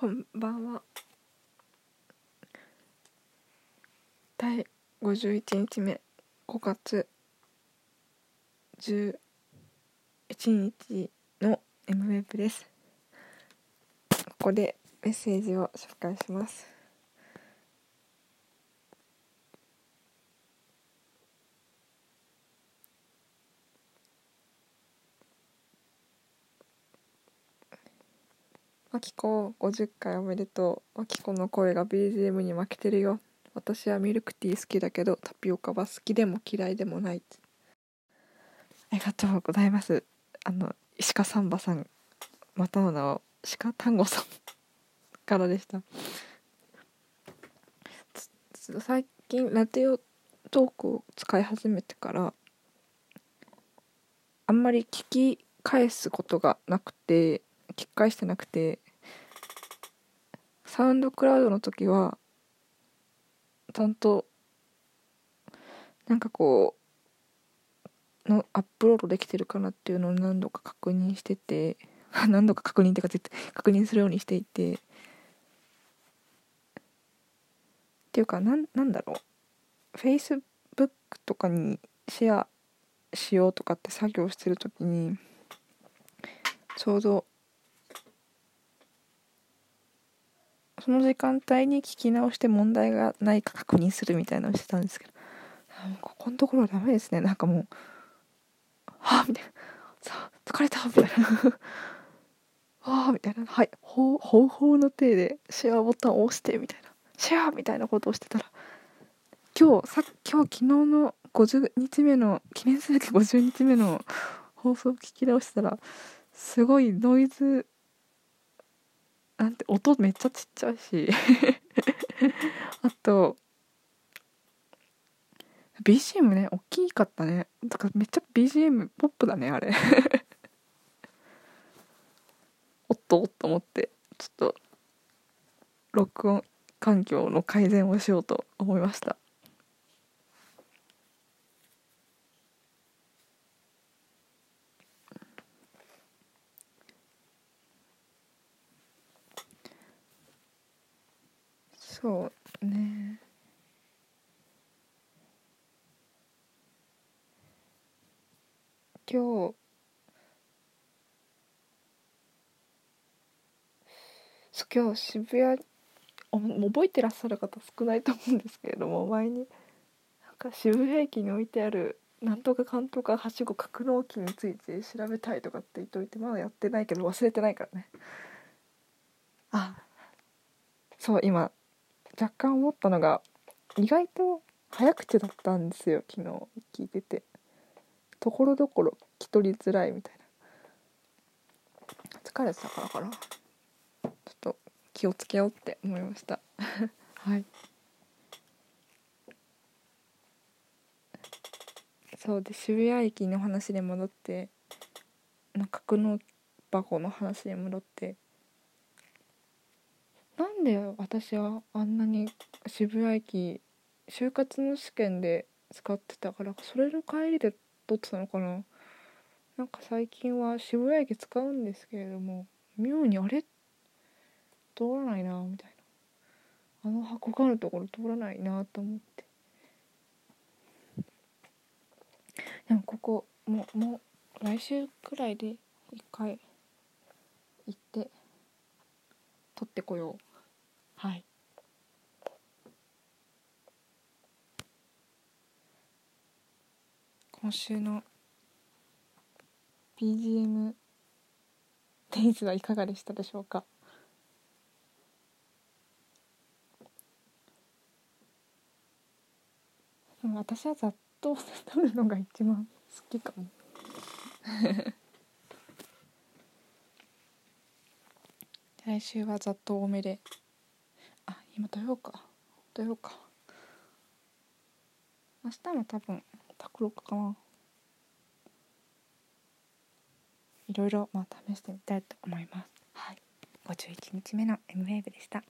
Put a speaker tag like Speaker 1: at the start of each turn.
Speaker 1: こんばんは。第51日目。5月11日の M ウェブです。ここでメッセージを紹介します。マキコ50回おめでとう。マキコの声が BGM に負けてるよ。私はミルクティー好きだけどタピオカは好きでも嫌いでもない。ありがとうございます。あの石川サンバさんまたの名を鹿丹後さんからでした。最近ラテオトークを使い始めてからあんまり聞き返すことがなくて聞き返してなくてサウンドクラウドの時はちゃんとなんかこうのアップロードできてるかなっていうのを何度か確認してて 何度か確認っていうか絶対確認するようにしていて。っていうかなんなんだろう。Facebook とかにシェアしようとかって作業してる時にちょうどその時間帯に聞き直して問題がないか確認するみたいなのをしてたんですけど。ここのところはダメですね。なんかもうはあみたいな。さあ疲れたみたいな。わあみたいな。はいほうほうほうの手でシェアボタンを押してみたいな。シェアみたいなことをしてたら今日さ今日昨日の50日目の記念すべき50日目の放送を聞き直したらすごいノイズなんて音めっちゃちっちゃいし。あと BGM ね大きかったね。だからめっちゃ BGM ポップだねあれ。おっとおっと思ってちょっと録音環境の改善をしようと思いました。そうね。今日今日渋谷覚えてらっしゃる方少ないと思うんですけれども前になんか渋谷駅に置いてあるなんとかかんとかはしご格納機について調べたいとかって言っといてまだやってないけど忘れてないからね。あそう今若干思ったのが意外と早口だったんですよ昨日聞いてて。ところどころ聞き取りづらいみたいな。疲れてたからかな。ちょっと気をつけようって思いました。はい。そうで渋谷駅の話に戻って格納箱の話に戻ってで私はあんなに渋谷駅就活の試験で使ってたからそれの帰りで撮ってたのかな。なんか最近は渋谷駅使うんですけれども妙にあれ？通らないなみたいな。あの箱があるところ通らないなと思って。でもここももう来週くらいで一回行って取ってこよう。はい。今週の BGM デイズはいかがでしたでしょうか？私はざっと撮るのが一番好きかも。来週はざっと多めで。今土曜か。土曜か。明日も多分卓録かな。いろいろまあ試してみたいと思います。はい。51日目の M ウェーブでした。